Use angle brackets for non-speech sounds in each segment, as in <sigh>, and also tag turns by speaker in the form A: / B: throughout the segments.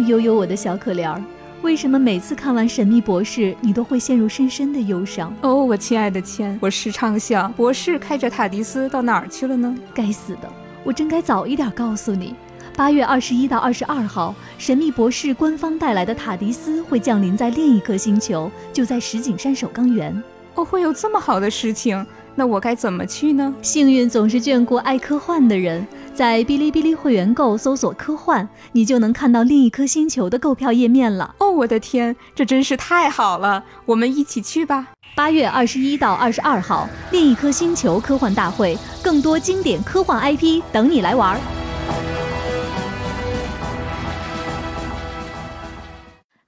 A: 哦，悠悠，我的小可怜儿，为什么每次看完《神秘博士》，你都会陷入深深的忧伤？
B: 哦，我亲爱的千，我时常想，博士开着塔迪斯到哪儿去了呢？
A: 该死的，我真该早一点告诉你。八月二十一到二十二号，神秘博士官方带来的塔迪斯会降临在另一颗星球，就在石景山首钢园。
B: 哦，会有这么好的事情？那我该怎么去呢？
A: 幸运总是眷顾爱科幻的人，在哔哩哔哩会员购搜索“科幻”，你就能看到另一颗星球的购票页面了。哦，
B: 我的天，这真是太好了！我们一起去吧。
A: 八月二十一到二十二号，另一颗星球科幻大会，更多经典科幻 IP 等你来玩。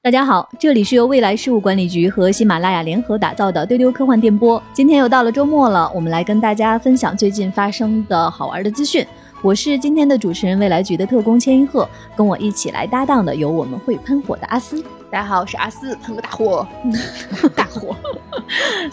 A: 大家好，这里是由未来事务管理局和喜马拉雅联合打造的丢丢科幻电波。今天又到了周末了，我们来跟大家分享最近发生的好玩的资讯。我是今天的主持人，未来局的特工千一鹤，跟我一起来搭档的有我们会喷火的阿斯。
C: 大家好，我是阿斯，喷个大火，大火。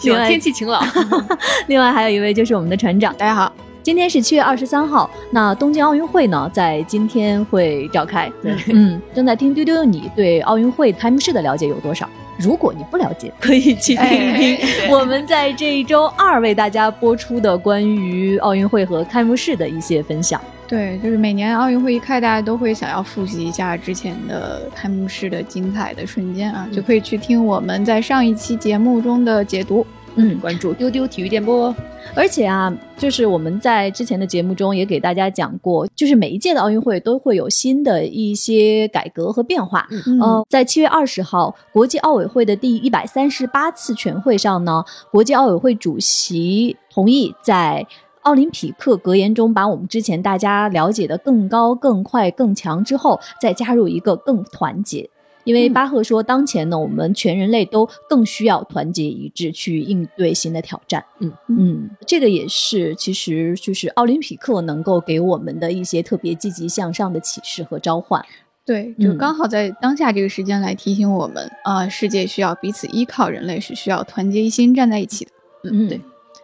C: 另外天气晴朗。<laughs>
A: 另外还有一位就是我们的船长。
C: 大家好。
A: 今天是七月二十三号，那东京奥运会呢，在今天会召开。
C: 对，
A: 嗯，正在听丢丢，你对奥运会开幕式的了解有多少？如果你不了解，可以去听一听我们在这一周二为大家播出的关于奥运会和开幕式的一些分享。
D: 对，就是每年奥运会一开，大家都会想要复习一下之前的开幕式的精彩的瞬间啊，就可以去听我们在上一期节目中的解读。
C: 嗯，关注丢丢体育电波。
A: 而且啊，就是我们在之前的节目中也给大家讲过，就是每一届的奥运会都会有新的一些改革和变化。嗯呃，在七月二十号，国际奥委会的第一百三十八次全会上呢，国际奥委会主席同意在奥林匹克格言中，把我们之前大家了解的更高、更快、更强之后，再加入一个更团结。因为巴赫说，当前呢，我们全人类都更需要团结一致去应对新的挑战。嗯嗯，这个也是，其实就是奥林匹克能够给我们的一些特别积极向上的启示和召唤。
D: 对，就刚好在当下这个时间来提醒我们啊，世界需要彼此依靠，人类是需要团结一心站在一起的。
A: 嗯，对。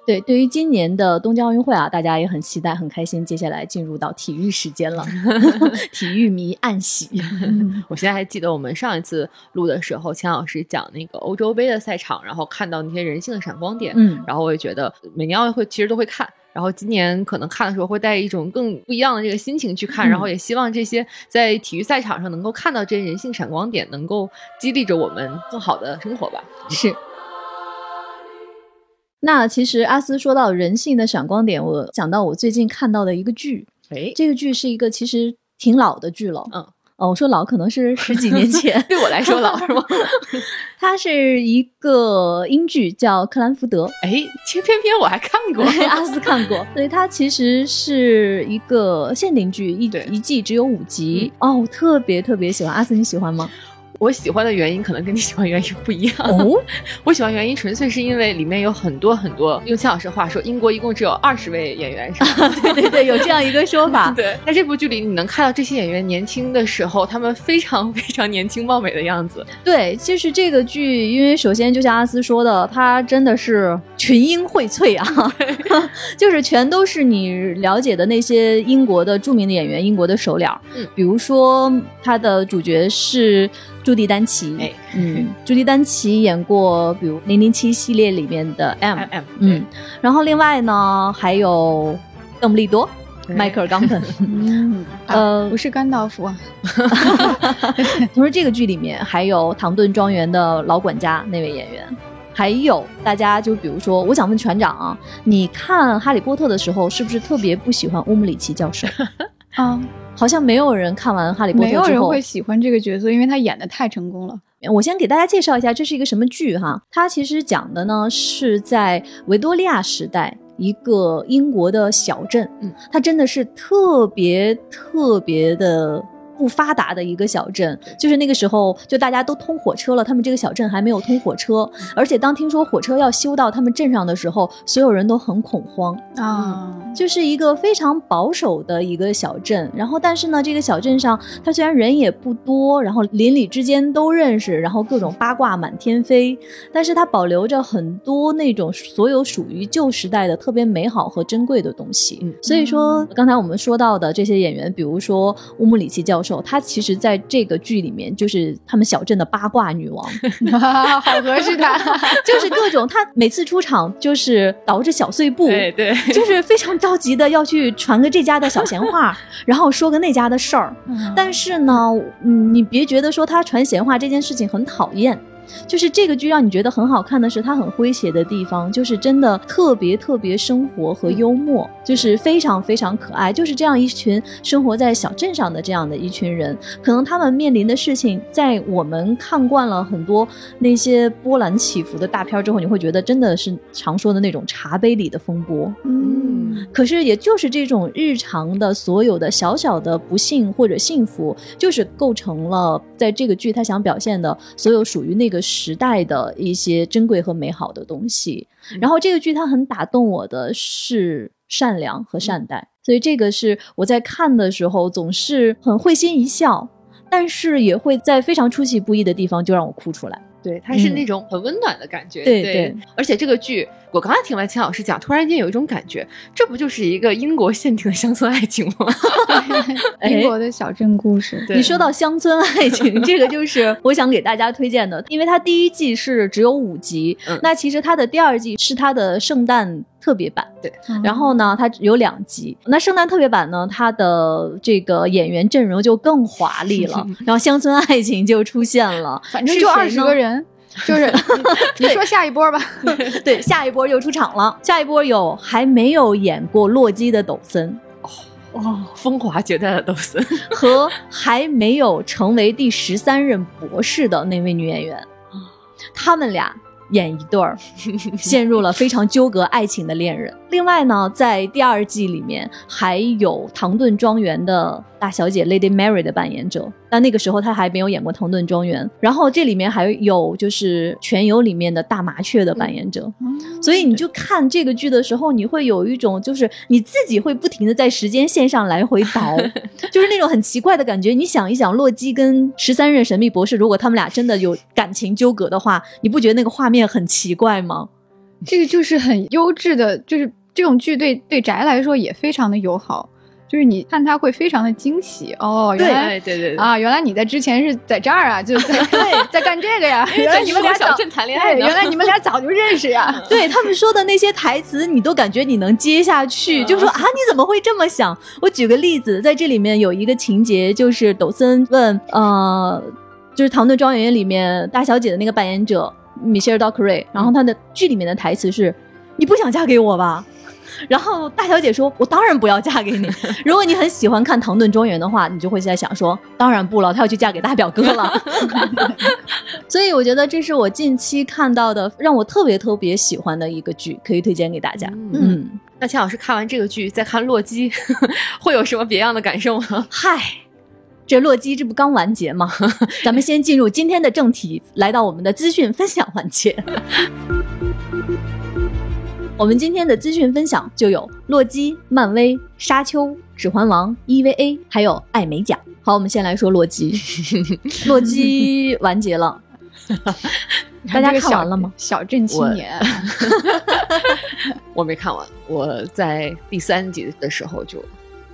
A: 对，对于今年的东京奥运会啊，大家也很期待、很开心。接下来进入到体育时间了，<laughs> 体育迷暗喜。<laughs>
C: 我现在还记得我们上一次录的时候，钱老师讲那个欧洲杯的赛场，然后看到那些人性的闪光点。嗯，然后我也觉得每年奥运会其实都会看，然后今年可能看的时候会带一种更不一样的这个心情去看，然后也希望这些在体育赛场上能够看到这些人性闪光点，能够激励着我们更好的生活吧。
A: 是。那其实阿斯说到人性的闪光点，我想到我最近看到的一个剧，
C: 哎，
A: 这个剧是一个其实挺老的剧了，嗯，哦，我说老可能是 <laughs> 十几年前，
C: 对我来说老是吗？<laughs>
A: 它是一个英剧，叫《克兰福德》，
C: 哎，其实偏偏我还看过，<laughs>
A: 阿斯看过，所以它其实是一个限定剧，一一季只有五集，哦，我特别特别喜欢，阿斯你喜欢吗？
C: 我喜欢的原因可能跟你喜欢原因不一样哦。<laughs> 我喜欢原因纯粹是因为里面有很多很多，用钱老师话说，英国一共只有二十位演员，<laughs>
A: 对对对，有这样一个说法。<laughs>
C: 对，在这部剧里，你能看到这些演员年轻的时候，他们非常非常年轻貌美的样子。
A: 对，就是这个剧，因为首先就像阿斯说的，它真的是群英荟萃啊，<laughs> 就是全都是你了解的那些英国的著名的演员，英国的首脸。嗯，比如说他的主角是。朱迪丹奇，哎，嗯，朱迪丹奇演过，比如《零零七》系列里面的 M M，嗯，然后另外呢还有邓布利多，迈克尔·冈本，<laughs>
D: 嗯，<laughs> 呃，不是甘道夫啊。
A: 同时，这个剧里面还有《唐顿庄园》的老管家那位演员，还有大家就比如说，我想问船长啊，你看《哈利波特》的时候是不是特别不喜欢乌姆里奇教授？<laughs> 啊。好像没有人看完《哈利波特》
D: 之后，没有人会喜欢这个角色，因为他演的太成功了。
A: 我先给大家介绍一下，这是一个什么剧哈？它其实讲的呢是在维多利亚时代一个英国的小镇，嗯，它真的是特别特别的。不发达的一个小镇，就是那个时候，就大家都通火车了，他们这个小镇还没有通火车。而且当听说火车要修到他们镇上的时候，所有人都很恐慌啊。就是一个非常保守的一个小镇，然后但是呢，这个小镇上，它虽然人也不多，然后邻里之间都认识，然后各种八卦满天飞，但是它保留着很多那种所有属于旧时代的特别美好和珍贵的东西。所以说，刚才我们说到的这些演员，比如说乌姆里奇教授。授，她其实在这个剧里面就是他们小镇的八卦女王，<laughs>
D: 好合适她，<laughs>
A: 就是各种她每次出场就是捯着小碎步，
C: 对对，
A: 就是非常着急的要去传个这家的小闲话，<laughs> 然后说个那家的事儿。但是呢，嗯，你别觉得说她传闲话这件事情很讨厌。就是这个剧让你觉得很好看的是，它很诙谐的地方，就是真的特别特别生活和幽默，就是非常非常可爱。就是这样一群生活在小镇上的这样的一群人，可能他们面临的事情，在我们看惯了很多那些波澜起伏的大片之后，你会觉得真的是常说的那种茶杯里的风波。嗯，可是也就是这种日常的所有的小小的不幸或者幸福，就是构成了在这个剧他想表现的所有属于那个。时代的一些珍贵和美好的东西，然后这个剧它很打动我的是善良和善待，所以这个是我在看的时候总是很会心一笑，但是也会在非常出其不意的地方就让我哭出来。
C: 对，它是那种很温暖的感觉。
A: 对对，
C: 而且这个剧，我刚才听完秦老师讲，突然间有一种感觉，这不就是一个英国限定的乡村爱情吗？<laughs>
D: 英国的小镇故事。
A: 你说到乡村爱情，这个就是我想给大家推荐的，因为它第一季是只有五集，那其实它的第二季是它的圣诞。特别版。
C: 对，
A: 然后呢，它有两集。那圣诞特别版呢，它的这个演员阵容就更华丽了，<laughs> 然后乡村爱情就出现了，<laughs>
D: 反正就二十个人，就是 <laughs> 你说下一波吧。
A: 对，下一波又出场了，下一波有还没有演过洛基的抖森，
C: 哦，风华绝代的抖森，
A: 和还没有成为第十三任博士的那位女演员，他们俩。演一对儿，<laughs> 陷入了非常纠葛爱情的恋人。另外呢，在第二季里面还有唐顿庄园的。大小姐 Lady Mary 的扮演者，但那个时候他还没有演过《唐顿庄园》。然后这里面还有就是《全游》里面的大麻雀的扮演者，所以你就看这个剧的时候，你会有一种就是你自己会不停的在时间线上来回倒，<laughs> 就是那种很奇怪的感觉。你想一想，洛基跟十三任神秘博士，如果他们俩真的有感情纠葛的话，你不觉得那个画面很奇怪吗？
D: 这个就是很优质的，就是这种剧对对宅来说也非常的友好。就是你看他会非常的惊喜哦，原来
C: 对对对
D: 啊，原来你在之前是在这儿啊，就在 <laughs> 对在干这个呀，原来你们俩
C: 小镇谈恋爱，
D: 原来你们俩早就认识呀。<laughs>
A: 对他们说的那些台词，你都感觉你能接下去，就说啊，你怎么会这么想？我举个例子，在这里面有一个情节，就是抖森问呃，就是《唐顿庄园》里面大小姐的那个扮演者米歇尔·道克瑞，然后他的剧里面的台词是：“你不想嫁给我吧？”然后大小姐说：“我当然不要嫁给你。<laughs> 如果你很喜欢看《唐顿庄园》的话，你就会在想说：当然不了，她要去嫁给大表哥了。<laughs> 所以我觉得这是我近期看到的让我特别特别喜欢的一个剧，可以推荐给大家。嗯，
C: 那钱老师看完这个剧再看《洛基》，会有什么别样的感受吗？<laughs>
A: 嗨，这《洛基》这不刚完结吗？咱们先进入今天的正题，来到我们的资讯分享环节。”我们今天的资讯分享就有洛基、漫威、沙丘、指环王、EVA，还有艾美奖。好，我们先来说洛基。<laughs> 洛基完结了，<laughs> 大家看完了吗？
D: 小镇青年，<laughs>
C: 我没看完，我在第三集的时候就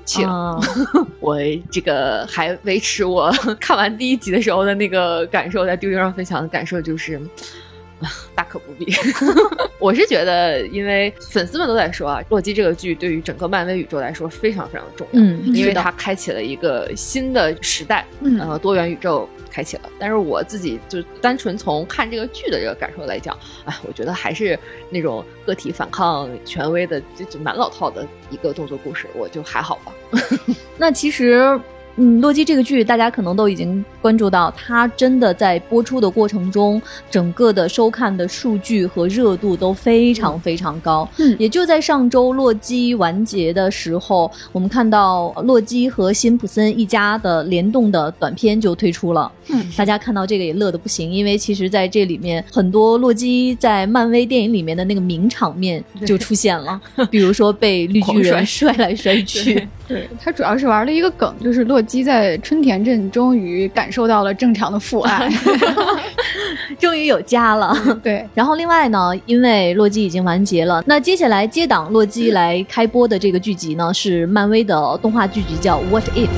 C: 弃了。我这个还维持我看完第一集的时候的那个感受，在丢丢上分享的感受就是。<laughs> 大可不必，<laughs> 我是觉得，因为粉丝们都在说啊，《洛基》这个剧对于整个漫威宇宙来说非常非常的重要，嗯，因为它开启了一个新的时代，嗯，呃，多元宇宙开启了。但是我自己就单纯从看这个剧的这个感受来讲，哎，我觉得还是那种个体反抗权威的，就就蛮老套的一个动作故事，我就还好吧。<laughs>
A: 那其实。嗯，洛基这个剧，大家可能都已经关注到，它真的在播出的过程中，整个的收看的数据和热度都非常非常高。嗯，也就在上周洛基完结的时候，我们看到洛基和辛普森一家的联动的短片就推出了。嗯，大家看到这个也乐得不行，因为其实在这里面很多洛基在漫威电影里面的那个名场面就出现了，比如说被绿巨人摔 <laughs> 来摔去。
D: 对他主要是玩了一个梗，就是洛基在春田镇终于感受到了正常的父爱，<laughs>
A: 终于有家了。
D: 对，<laughs>
A: 然后另外呢，因为洛基已经完结了，那接下来接档洛基来开播的这个剧集呢，是漫威的动画剧集，叫《What If》。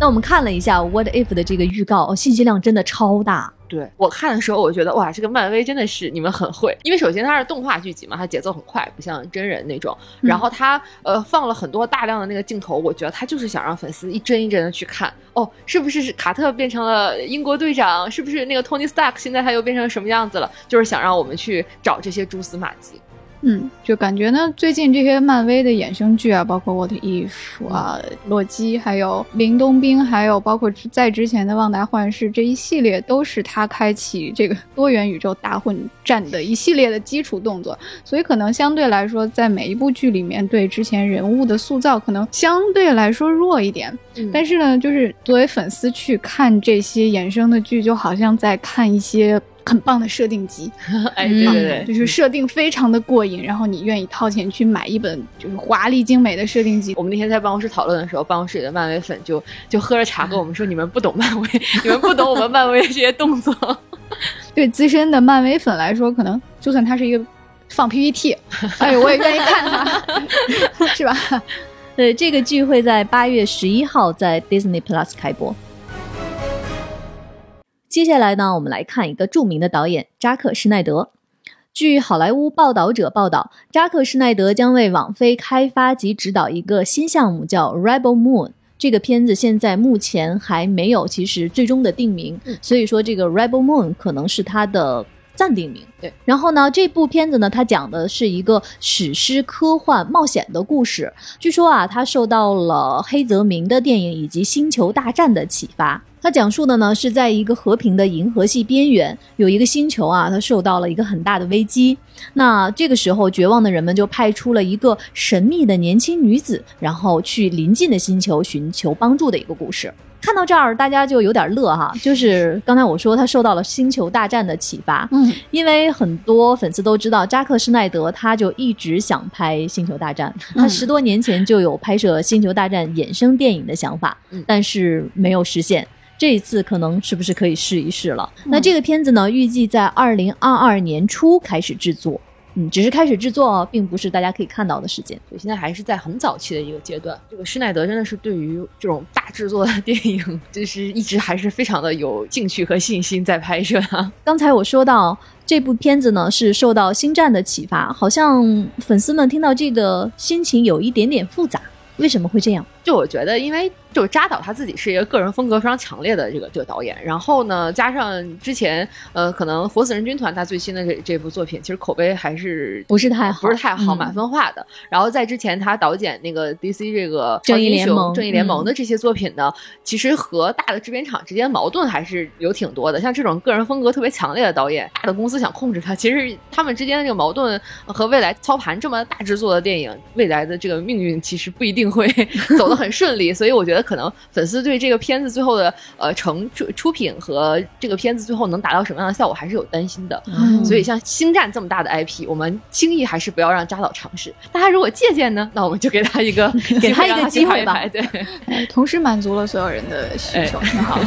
A: 那我们看了一下《What If》的这个预告，哦，信息量真的超大。
C: 对我看的时候，我觉得哇，这个漫威真的是你们很会，因为首先它是动画剧集嘛，它节奏很快，不像真人那种。然后它呃放了很多大量的那个镜头，我觉得它就是想让粉丝一帧一帧的去看，哦，是不是卡特变成了英国队长？是不是那个 Tony Stark 现在他又变成什么样子了？就是想让我们去找这些蛛丝马迹。
D: 嗯，就感觉呢，最近这些漫威的衍生剧啊，包括 What If 啊、洛基，还有林冬兵，还有包括在之前的旺达幻视这一系列，都是他开启这个多元宇宙大混战的一系列的基础动作。所以可能相对来说，在每一部剧里面，对之前人物的塑造可能相对来说弱一点。但是呢，就是作为粉丝去看这些衍生的剧，就好像在看一些。很棒的设定集，<laughs>
C: 哎，对对对，
D: 就是设定非常的过瘾，然后你愿意掏钱去买一本就是华丽精美的设定集。
C: 我们那天在办公室讨论的时候，办公室里的漫威粉就就喝着茶跟我们说：“你们不懂漫威，<laughs> 你们不懂我们漫威这些动作。<laughs> ”
D: 对资深的漫威粉来说，可能就算他是一个放 PPT，哎，我也愿意看他，是吧？
A: 对，这个剧会在八月十一号在 Disney Plus 开播。接下来呢，我们来看一个著名的导演扎克施奈德。据好莱坞报道者报道，扎克施奈德将为网飞开发及指导一个新项目，叫《Rebel Moon》。这个片子现在目前还没有其实最终的定名，所以说这个《Rebel Moon》可能是他的暂定名。
C: 对，
A: 然后呢，这部片子呢，它讲的是一个史诗科幻冒险的故事。据说啊，它受到了黑泽明的电影以及《星球大战》的启发。它讲述的呢是在一个和平的银河系边缘，有一个星球啊，它受到了一个很大的危机。那这个时候，绝望的人们就派出了一个神秘的年轻女子，然后去临近的星球寻求帮助的一个故事。看到这儿，大家就有点乐哈，<laughs> 就是刚才我说他受到了《星球大战》的启发，嗯，因为很多粉丝都知道扎克施奈德，他就一直想拍《星球大战》，他十多年前就有拍摄《星球大战》衍生电影的想法，但是没有实现。这一次可能是不是可以试一试了？那这个片子呢，预计在二零二二年初开始制作，嗯，只是开始制作哦，并不是大家可以看到的时间。
C: 所以，现在还是在很早期的一个阶段。这个施耐德真的是对于这种大制作的电影，就是一直还是非常的有兴趣和信心在拍摄啊。<laughs>
A: 刚才我说到这部片子呢，是受到《星战》的启发，好像粉丝们听到这个心情有一点点复杂，为什么会这样？
C: 就我觉得，因为。就扎导他自己是一个个人风格非常强烈的这个这个导演，然后呢，加上之前呃，可能《活死人军团》他最新的这这部作品，其实口碑还是
A: 不是太好，
C: 不是太好，满分化的。然后在之前他导演那个 DC 这个
A: 正义联盟、
C: 正义联盟的这些作品呢，其实和大的制片厂之间矛盾还是有挺多的。像这种个人风格特别强烈的导演，大的公司想控制他，其实他们之间的这个矛盾和未来操盘这么大制作的电影未来的这个命运，其实不一定会 <laughs> 走得很顺利。所以我觉得可能粉丝。对这个片子最后的呃成出出品和这个片子最后能达到什么样的效果还是有担心的，所以像星战这么大的 IP，我们轻易还是不要让扎导尝试。大家如果借鉴呢，那我们就给他一个 <laughs>
A: 给他一个机会吧，
C: 对，
D: 同时满足了所有人的需求，<laughs> 挺好。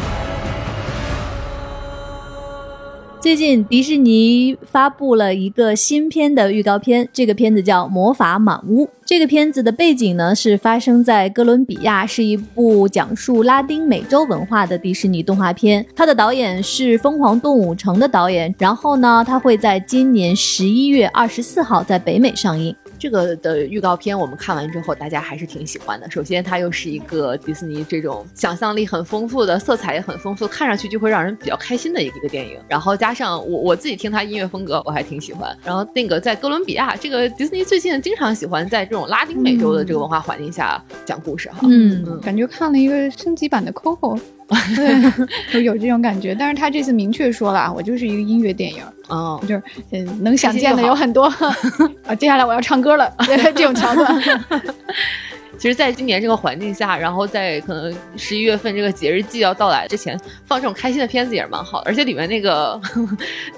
A: 最近迪士尼发布了一个新片的预告片，这个片子叫《魔法满屋》。这个片子的背景呢是发生在哥伦比亚，是一部讲述拉丁美洲文化的迪士尼动画片。它的导演是《疯狂动物城》的导演，然后呢，它会在今年十一月二十四号在北美上映。
C: 这个的预告片我们看完之后，大家还是挺喜欢的。首先，它又是一个迪士尼这种想象力很丰富的、色彩也很丰富，看上去就会让人比较开心的一个一个电影。然后加上我我自己听它音乐风格，我还挺喜欢。然后那个在哥伦比亚，这个迪士尼最近经常喜欢在这种拉丁美洲的这个文化环境下讲故事哈。
D: 嗯，感觉看了一个升级版的 Coco。<laughs> 对，有这种感觉，但是他这次明确说了，我就是一个音乐电影，
C: 哦，
D: 就是嗯，能想见的有很多 <laughs> 啊。接下来我要唱歌了，这种桥段。<laughs>
C: 其实，在今年这个环境下，然后在可能十一月份这个节日季要到来之前，放这种开心的片子也是蛮好的。而且里面那个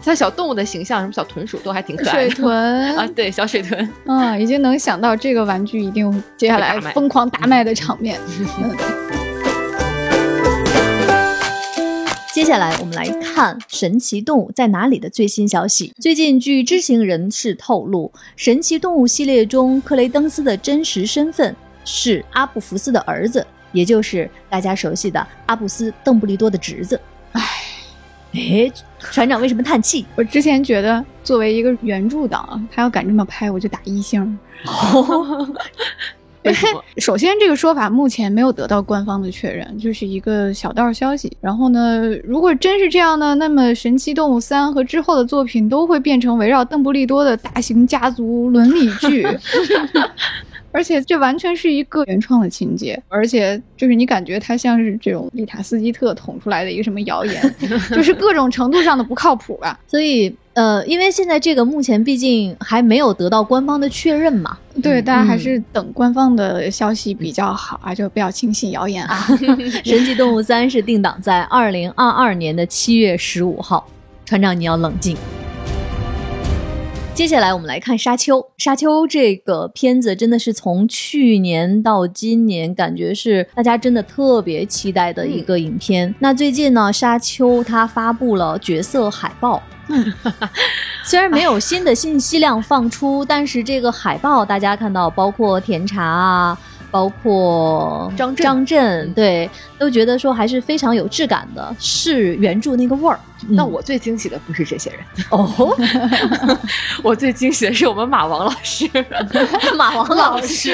C: 它小动物的形象，什么小豚鼠都还挺可爱
D: 的。水豚
C: 啊，对，小水豚。
D: 嗯，已经能想到这个玩具一定接下来疯狂大卖的场面。
A: 接下来我们来看《神奇动物在哪里》的最新消息。最近，据知情人士透露，《神奇动物》系列中克雷登斯的真实身份是阿布福斯的儿子。也就是大家熟悉的阿布斯·邓布利多的侄子。
D: 唉，
A: 哎，船长为什么叹气？
D: 我之前觉得作为一个原著党，他要敢这么拍，我就打一星。<laughs> 首先，这个说法目前没有得到官方的确认，就是一个小道消息。然后呢，如果真是这样呢，那么《神奇动物三》和之后的作品都会变成围绕邓布利多的大型家族伦理剧。<laughs> 而且这完全是一个原创的情节，而且就是你感觉它像是这种丽塔斯基特捅出来的一个什么谣言，<laughs> 就是各种程度上的不靠谱吧。
A: 所以，呃，因为现在这个目前毕竟还没有得到官方的确认嘛，
D: 对，大家还是等官方的消息比较好啊，就不要轻信谣言啊。<laughs>
A: 神奇动物三是定档在二零二二年的七月十五号，船长你要冷静。接下来我们来看《沙丘》。《沙丘》这个片子真的是从去年到今年，感觉是大家真的特别期待的一个影片。那最近呢，《沙丘》它发布了角色海报，<laughs> 虽然没有新的信息量放出，但是这个海报大家看到，包括甜茶啊。包括
C: 张
A: 张震，对，都觉得说还是非常有质感的，是原著那个味儿。
C: 那我最惊喜的不是这些人哦，<laughs> 我最惊喜的是我们马王老师，<laughs>
A: 马王老师。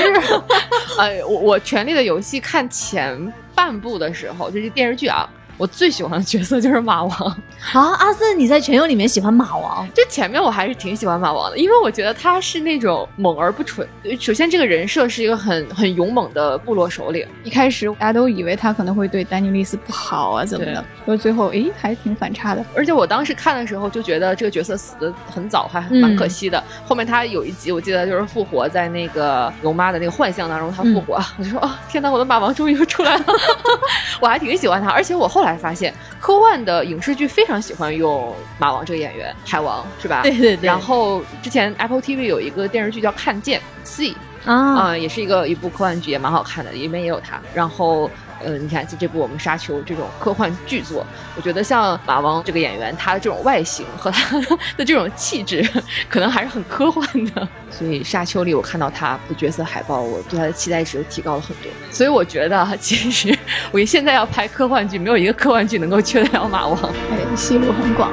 A: <laughs>
C: 哎，我我《权力的游戏》看前半部的时候，就是电视剧啊。我最喜欢的角色就是马王
A: 啊！阿森，你在全游里面喜欢马王？<laughs>
C: 就前面我还是挺喜欢马王的，因为我觉得他是那种猛而不蠢。首先，这个人设是一个很很勇猛的部落首领。
D: 一开始大家都以为他可能会对丹尼利斯不好啊，怎么的？说最后，诶，还挺反差的。
C: 而且我当时看的时候就觉得这个角色死的很早，还蛮可惜的。后面他有一集我记得就是复活在那个龙妈的那个幻象当中，他复活，<laughs> 我就说哦，天哪，我的马王终于又出来了！<laughs> 我还挺喜欢他，而且我后来。才发现，科幻的影视剧非常喜欢用马王这个演员，海王是吧？
A: 对对对。
C: 然后之前 Apple TV 有一个电视剧叫《看见》，See 啊，也是一个一部科幻剧，也蛮好看的，里面也有他。然后。嗯，你看，就这部我们《沙丘》这种科幻巨作，我觉得像马王这个演员，他的这种外形和他 <laughs> 的这种气质，可能还是很科幻的。所以《沙丘》里我看到他的角色海报，我对他的期待值提高了很多。所以我觉得，其实我现在要拍科幻剧，没有一个科幻剧能够缺得了马王。
D: 哎，戏路很广。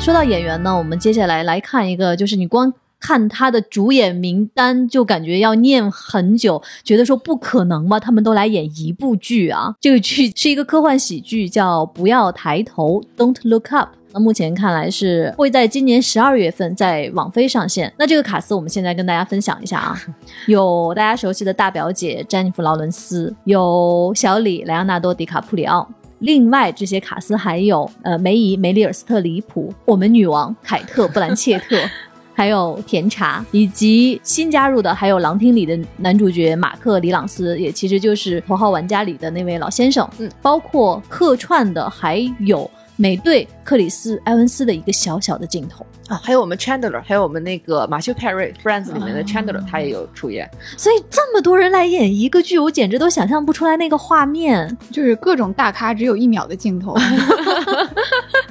A: 说到演员呢，我们接下来来看一个，就是你光。看他的主演名单就感觉要念很久，觉得说不可能吧？他们都来演一部剧啊！<laughs> 这个剧是一个科幻喜剧，叫《不要抬头》（Don't Look Up）。那目前看来是会在今年十二月份在网飞上线。那这个卡斯我们现在跟大家分享一下啊，<laughs> 有大家熟悉的大表姐詹妮弗·劳伦斯，有小李莱昂纳多·迪卡普里奥。另外这些卡斯还有呃梅姨梅丽尔·斯特里普，我们女王凯特·布兰切特。<laughs> 还有甜茶，以及新加入的还有《狼厅》里的男主角马克·里朗斯，也其实就是《头号玩家》里的那位老先生。嗯，包括客串的还有美队克里斯·埃文斯的一个小小的镜头。
C: 啊，还有我们 Chandler，还有我们那个马修·佩瑞《Friends》里面的 Chandler，他也有出演。
A: 所以这么多人来演一个剧，我简直都想象不出来那个画面，
D: 就是各种大咖只有一秒的镜头。<laughs>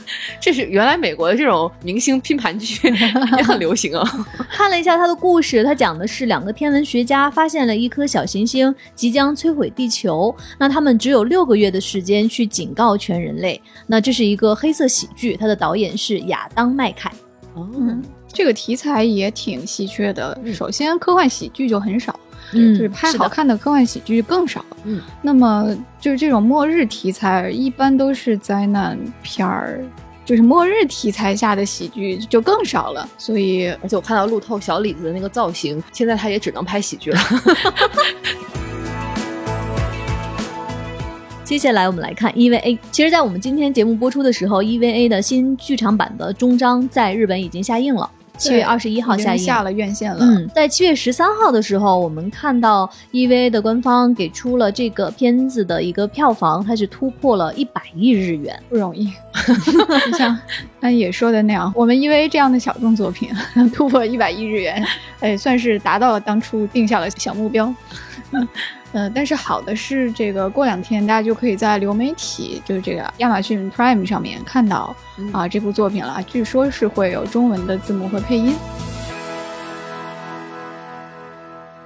D: <laughs>
C: 这是原来美国的这种明星拼盘剧 <laughs> 也很流行啊。<laughs>
A: 看了一下他的故事，他讲的是两个天文学家发现了一颗小行星即将摧毁地球，那他们只有六个月的时间去警告全人类。那这是一个黑色喜剧，他的导演是亚当·麦凯。
D: 哦，这个题材也挺稀缺的。首先，科幻喜剧就很少，嗯，就是拍好看的科幻喜剧更少。嗯，那么就是这种末日题材，一般都是灾难片儿，就是末日题材下的喜剧就更少了。所以，
C: 而且我看到路透小李子的那个造型，现在他也只能拍喜剧了。<laughs>
A: 接下来我们来看 EVA。其实，在我们今天节目播出的时候，EVA 的新剧场版的终章在日本已经下映了，七月二十一号下映，
D: 下了院线了。
A: 嗯，在七月十三号的时候，我们看到 EVA 的官方给出了这个片子的一个票房，它是突破了一百亿日元，
D: 不容易。<laughs> 像安野说的那样，我们 EVA 这样的小众作品突破一百亿日元，哎，算是达到了当初定下的小目标。呃，但是好的是，这个过两天大家就可以在流媒体，就是这个亚马逊 Prime 上面看到啊这部作品了。据说是会有中文的字幕和配音。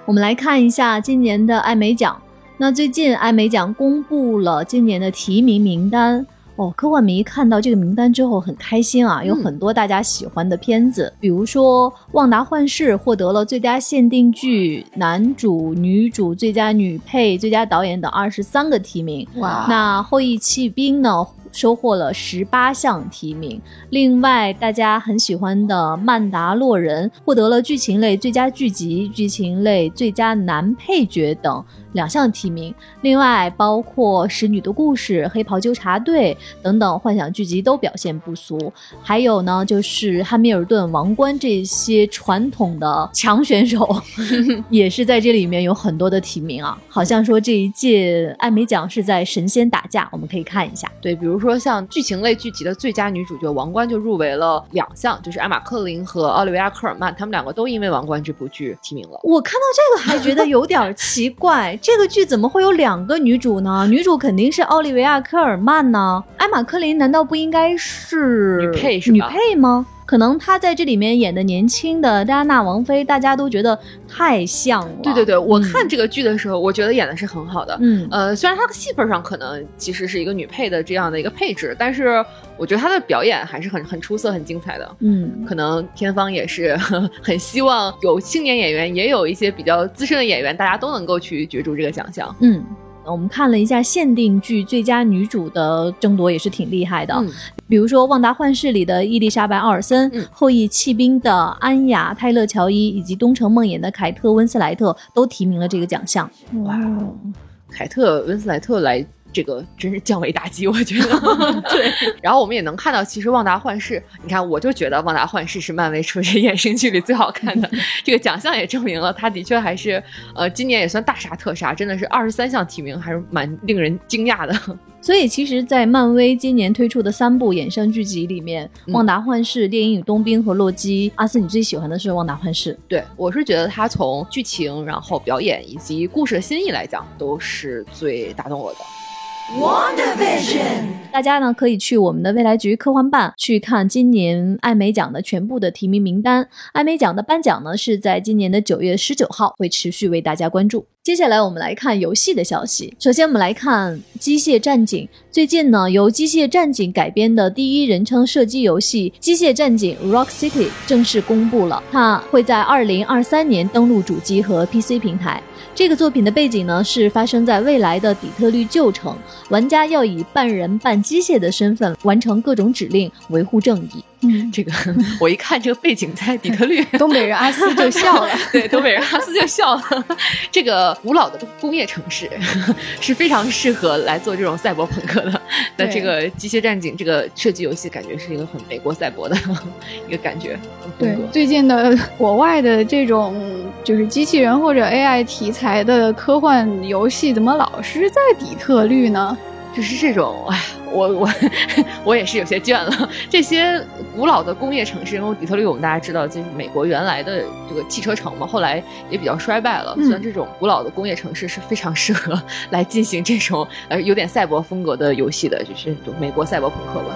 A: 我们来看一下今年的艾美奖。那最近艾美奖公布了今年的提名名单。哦，科幻迷看到这个名单之后很开心啊，有很多大家喜欢的片子，比如说《旺达幻视》获得了最佳限定剧、男主、女主、最佳女配、最佳导演等二十三个提名。哇，那《后羿弃兵》呢？收获了十八项提名，另外大家很喜欢的《曼达洛人》获得了剧情类最佳剧集、剧情类最佳男配角等两项提名。另外，包括《使女的故事》《黑袍纠察队》等等幻想剧集都表现不俗。还有呢，就是《汉密尔顿》《王冠》这些传统的强选手，<laughs> 也是在这里面有很多的提名啊。好像说这一届艾美奖是在神仙打架，我们可以看一下。
C: 对，比如说。说像剧情类剧集的最佳女主角王冠就入围了两项，就是艾玛克林和奥利维亚科尔曼，他们两个都因为王冠这部剧提名了。
A: 我看到这个还觉得有点奇怪，这个剧怎么会有两个女主呢？女主肯定是奥利维亚科尔曼呢，艾玛克林难道不应该是
C: 女配是
A: 女配吗？可能她在这里面演的年轻的戴安娜王妃，大家都觉得太像了。
C: 对对对，我看这个剧的时候，我觉得演的是很好的。嗯，呃，虽然她的戏份上可能其实是一个女配的这样的一个配置，但是我觉得她的表演还是很很出色、很精彩的。嗯，可能片方也是很希望有青年演员，也有一些比较资深的演员，大家都能够去角逐这个奖项。
A: 嗯。我们看了一下限定剧最佳女主的争夺，也是挺厉害的。嗯，比如说《旺达幻视》里的伊丽莎白·奥尔森，《后羿弃兵》的安雅·泰勒·乔伊，以及《东城梦魇》的凯特·温斯莱特都提名了这个奖项。
C: 哇，凯特·温斯莱特来。这个真是降维打击，我觉得。<laughs> 对，然后我们也能看到，其实《旺达幻视》，你看，我就觉得《旺达幻视》是漫威出的衍生剧里最好看的。<laughs> 这个奖项也证明了，它的确还是，呃，今年也算大杀特杀，真的是二十三项提名，还是蛮令人惊讶的。<laughs>
A: 所以，其实，在漫威今年推出的三部衍生剧集里面，《旺达幻视》、《猎鹰与冬兵》和《洛基》，阿斯，你最喜欢的是《旺达幻视》？
C: 对我是觉得它从剧情、然后表演以及故事的新意来讲，都是最打动我的。
A: WandaVision，大家呢可以去我们的未来局科幻办去看今年艾美奖的全部的提名名单。艾美奖的颁奖呢是在今年的九月十九号，会持续为大家关注。接下来我们来看游戏的消息。首先我们来看《机械战警》，最近呢由《机械战警》改编的第一人称射击游戏《机械战警：Rock City》正式公布了，它会在二零二三年登陆主机和 PC 平台。这个作品的背景呢是发生在未来的底特律旧城，玩家要以半人半机械的身份完成各种指令，维护正义。
C: 嗯，这个我一看这个背景在底特律，<laughs>
D: 东北人阿斯就笑了。<laughs>
C: 对，东北人阿斯就笑了。这个古老的工业城市是非常适合来做这种赛博朋克的。那这个机械战警这个射击游戏，感觉是一个很美国赛博的 <laughs> 一个感觉。
D: 对，最近的国外的这种就是机器人或者 AI 题材的科幻游戏，怎么老是在底特律呢？
C: 就是这种，哎，我我 <laughs> 我也是有些倦了。这些古老的工业城市，因为底特律我们大家知道，就是美国原来的这个汽车城嘛，后来也比较衰败了。像这种古老的工业城市是非常适合 <laughs> 来进行这种呃有点赛博风格的游戏的，就是美国赛博朋克吧。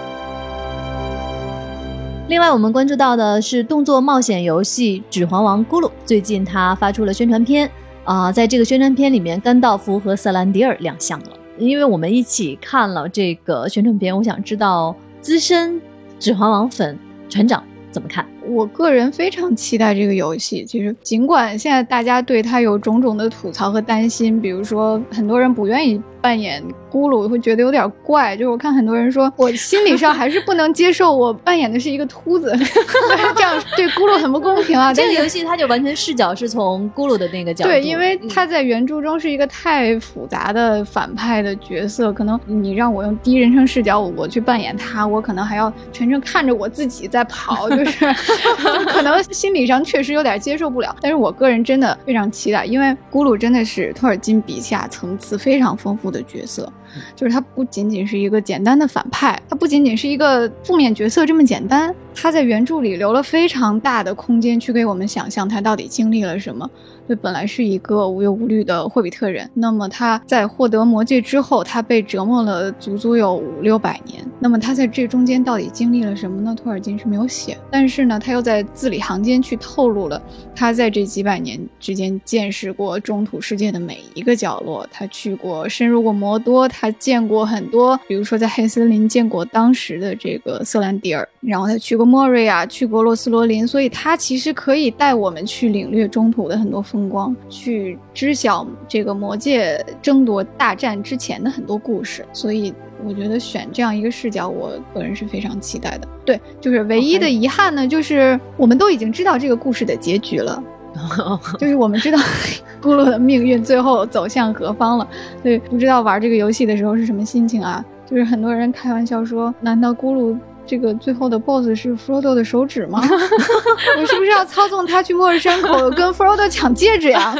A: 另外，我们关注到的是动作冒险游戏《指环王：咕噜》，最近它发出了宣传片啊，在这个宣传片里面，甘道夫和瑟兰迪尔亮相了。因为我们一起看了这个宣传片，我想知道资深指环王粉船长怎么看。
D: 我个人非常期待这个游戏。其实，尽管现在大家对他有种种的吐槽和担心，比如说很多人不愿意扮演。咕噜会觉得有点怪，就是我看很多人说，我心理上还是不能接受我扮演的是一个秃子，<laughs> 这样对咕噜很不公平啊。
A: 这个游戏它就完全视角是从咕噜的那个角度，
D: 对，因为他在原著中是一个太复杂的反派的角色，可能你让我用第一人称视角我去扮演他，我可能还要全程看着我自己在跑，就是 <laughs> <laughs> 可能心理上确实有点接受不了。但是我个人真的非常期待，因为咕噜真的是托尔金笔下层次非常丰富的角色。就是他不仅仅是一个简单的反派，他不仅仅是一个负面角色这么简单，他在原著里留了非常大的空间去给我们想象他到底经历了什么。这本来是一个无忧无虑的霍比特人，那么他在获得魔戒之后，他被折磨了足足有五六百年。那么他在这中间到底经历了什么呢？托尔金是没有写，但是呢，他又在字里行间去透露了他在这几百年之间见识过中土世界的每一个角落。他去过，深入过摩多，他他见过很多，比如说在黑森林见过当时的这个瑟兰迪尔，然后他去过莫瑞亚，去过洛斯罗林，所以他其实可以带我们去领略中土的很多。风光去知晓这个魔界争夺大战之前的很多故事，所以我觉得选这样一个视角，我个人是非常期待的。对，就是唯一的遗憾呢，就是我们都已经知道这个故事的结局了，<laughs> 就是我们知道 <laughs> 咕噜的命运最后走向何方了。对，不知道玩这个游戏的时候是什么心情啊？就是很多人开玩笑说，难道咕噜？这个最后的 BOSS 是 Frodo 的手指吗？<laughs> 我是不是要操纵他去末日山口跟 Frodo 抢戒指呀？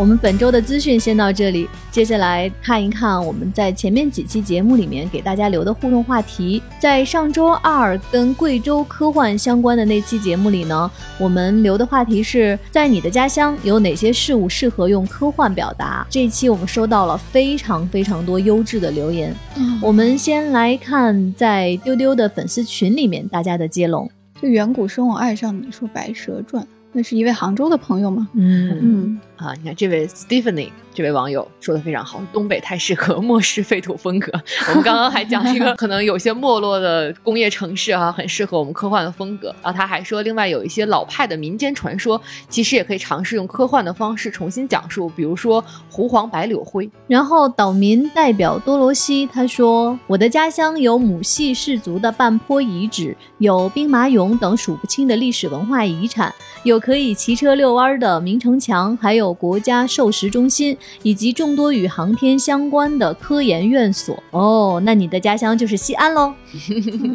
A: 我们本周的资讯先到这里，接下来看一看我们在前面几期节目里面给大家留的互动话题。在上周二跟贵州科幻相关的那期节目里呢，我们留的话题是在你的家乡有哪些事物适合用科幻表达？这一期我们收到了非常非常多优质的留言。嗯我们先来看在丢丢的粉丝群里面大家的接龙。
D: 这远古生我爱上你说《白蛇传》。那是一位杭州的朋友吗？
A: 嗯
D: 嗯
C: 啊，你看这位 Stephanie 这位网友说的非常好，东北太适合末世废土风格。我们刚刚还讲一个可能有些没落的工业城市啊，很适合我们科幻的风格。然后他还说，另外有一些老派的民间传说，其实也可以尝试用科幻的方式重新讲述，比如说狐黄白柳灰。
A: 然后岛民代表多罗西他说，我的家乡有母系氏族的半坡遗址，有兵马俑等数不清的历史文化遗产，有。可以骑车遛弯的明城墙，还有国家授时中心，以及众多与航天相关的科研院所。哦，那你的家乡就是西安喽。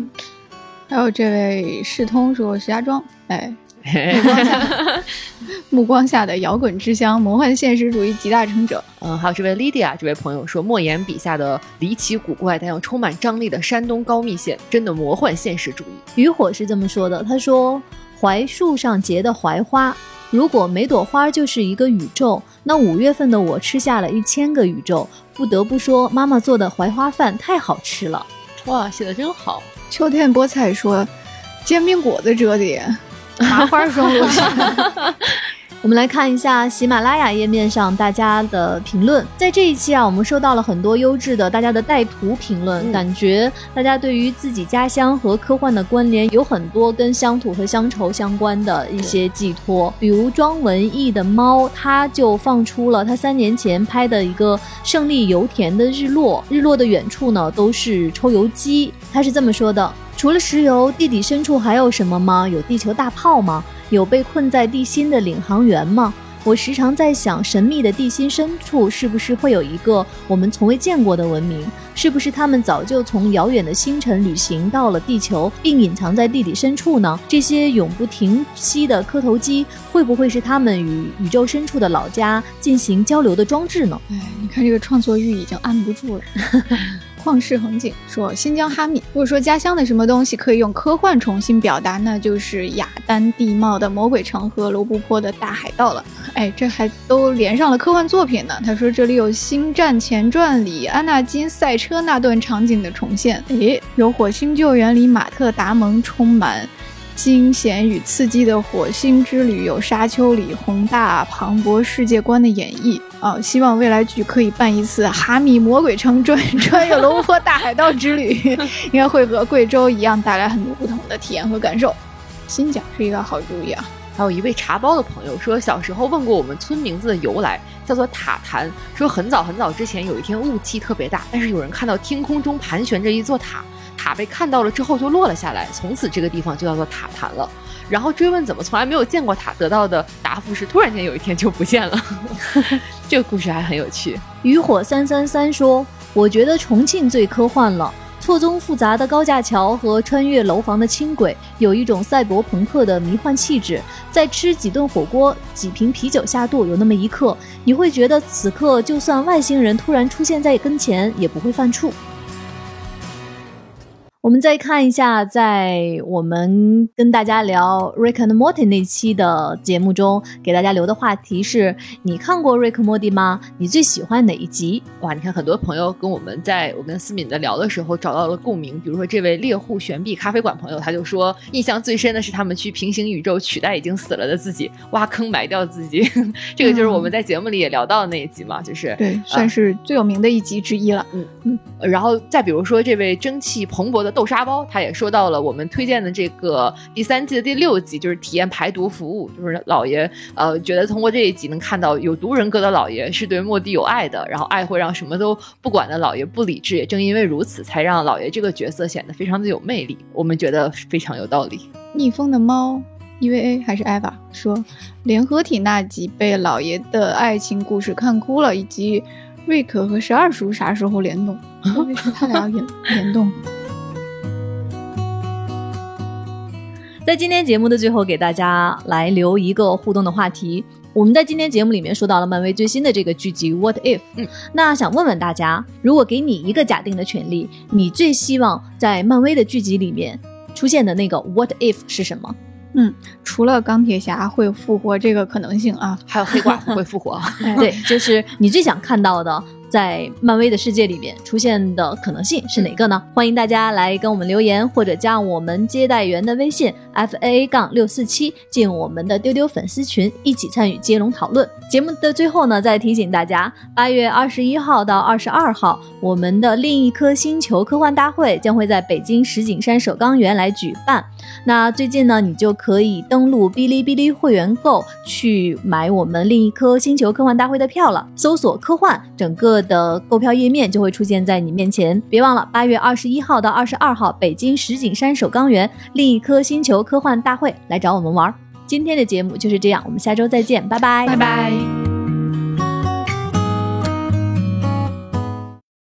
A: <laughs>
D: 还有这位世通说石家庄，哎，目光下，目光下的摇滚之乡，魔幻现实主义集大成者。
C: 嗯，还有这位 Lydia 这位朋友说，莫言笔下的离奇古怪但又充满张力的山东高密县，真的魔幻现实主义。
A: 渔火是这么说的，他说。槐树上结的槐花，如果每朵花就是一个宇宙，那五月份的我吃下了一千个宇宙。不得不说，妈妈做的槐花饭太好吃了。
C: 哇，写的真好。
D: 秋天菠菜说，煎饼果子折叠，<laughs> 麻花双螺旋。
A: 我们来看一下喜马拉雅页面上大家的评论。在这一期啊，我们收到了很多优质的大家的带图评论，感觉大家对于自己家乡和科幻的关联有很多跟乡土和乡愁相关的一些寄托。比如庄文艺的猫，他就放出了他三年前拍的一个胜利油田的日落，日落的远处呢都是抽油机。他是这么说的：除了石油，地底深处还有什么吗？有地球大炮吗？有被困在地心的领航员吗？我时常在想，神秘的地心深处是不是会有一个我们从未见过的文明？是不是他们早就从遥远的星辰旅行到了地球，并隐藏在地底深处呢？这些永不停息的磕头机，会不会是他们与宇宙深处的老家进行交流的装置呢？
D: 哎，你看这个创作欲已经按不住了。<laughs> 旷世恒景说：“新疆哈密，如果说家乡的什么东西可以用科幻重新表达，那就是雅丹地貌的魔鬼城和罗布泊的大海盗了。哎，这还都连上了科幻作品呢。他说这里有《星战前传》里安纳金赛车那段场景的重现，哎，有《火星救援》里马特·达蒙充满。”惊险与刺激的火星之旅，有沙丘里宏大磅礴世界观的演绎啊！希望未来剧可以办一次哈密魔鬼城穿穿越龙坡大海盗之旅，<laughs> 应该会和贵州一样带来很多不同的体验和感受。新疆是一个好主意啊！
C: 还有一位茶包的朋友说，小时候问过我们村名字的由来，叫做塔坛。说很早很早之前有一天雾气特别大，但是有人看到天空中盘旋着一座塔。塔被看到了之后就落了下来，从此这个地方就叫做塔坛了。然后追问怎么从来没有见过他，得到的答复是突然间有一天就不见了。<laughs> 这个故事还很有趣。
A: 渔火三三三说：“我觉得重庆最科幻了，错综复杂的高架桥和穿越楼房的轻轨，有一种赛博朋克的迷幻气质。在吃几顿火锅、几瓶啤酒下肚，有那么一刻，你会觉得此刻就算外星人突然出现在跟前，也不会犯怵。”我们再看一下，在我们跟大家聊《Rick and Morty》那期的节目中，给大家留的话题是：你看过《Rick and Morty》吗？你最喜欢哪一集？
C: 哇，你看，很多朋友跟我们在我跟思敏的聊的时候找到了共鸣。比如说，这位猎户悬臂咖啡馆朋友，他就说，印象最深的是他们去平行宇宙取代已经死了的自己，挖坑埋掉自己。<laughs> 这个就是我们在节目里也聊到的那一集嘛，就是
D: 对，算是最有名的一集之一了。
C: 嗯嗯。然后再比如说，这位蒸汽蓬勃的。豆沙包，他也说到了我们推荐的这个第三季的第六集，就是体验排毒服务。就是老爷，呃，觉得通过这一集能看到有毒人格的老爷是对莫蒂有爱的，然后爱会让什么都不管的老爷不理智。也正因为如此，才让老爷这个角色显得非常的有魅力。我们觉得非常有道理。
D: 逆风的猫，EVA 还是 Eva 说，联合体那集被老爷的爱情故事看哭了，以及瑞克和十二叔啥时候联动？<laughs> 为什么他俩联联动？
A: 在今天节目的最后，给大家来留一个互动的话题。我们在今天节目里面说到了漫威最新的这个剧集《What If》。嗯，那想问问大家，如果给你一个假定的权利，你最希望在漫威的剧集里面出现的那个 What If 是什么？
D: 嗯，除了钢铁侠会复活这个可能性啊，
C: 还有黑寡妇会复活。<laughs>
A: 对，就是你最想看到的。在漫威的世界里面出现的可能性是哪个呢？欢迎大家来跟我们留言，或者加我们接待员的微信 f a a 杠六四七，进我们的丢丢粉丝群，一起参与接龙讨论。节目的最后呢，再提醒大家，八月二十一号到二十二号，我们的另一颗星球科幻大会将会在北京石景山首钢园来举办。那最近呢，你就可以登录哔哩哔哩会员购去买我们另一颗星球科幻大会的票了。搜索科幻，整个的购票页面就会出现在你面前，别忘了八月二十一号到二十二号，北京石景山首钢园另一颗星球科幻大会来找我们玩。今天的节目就是这样，我们下周再见，拜拜，
D: 拜拜。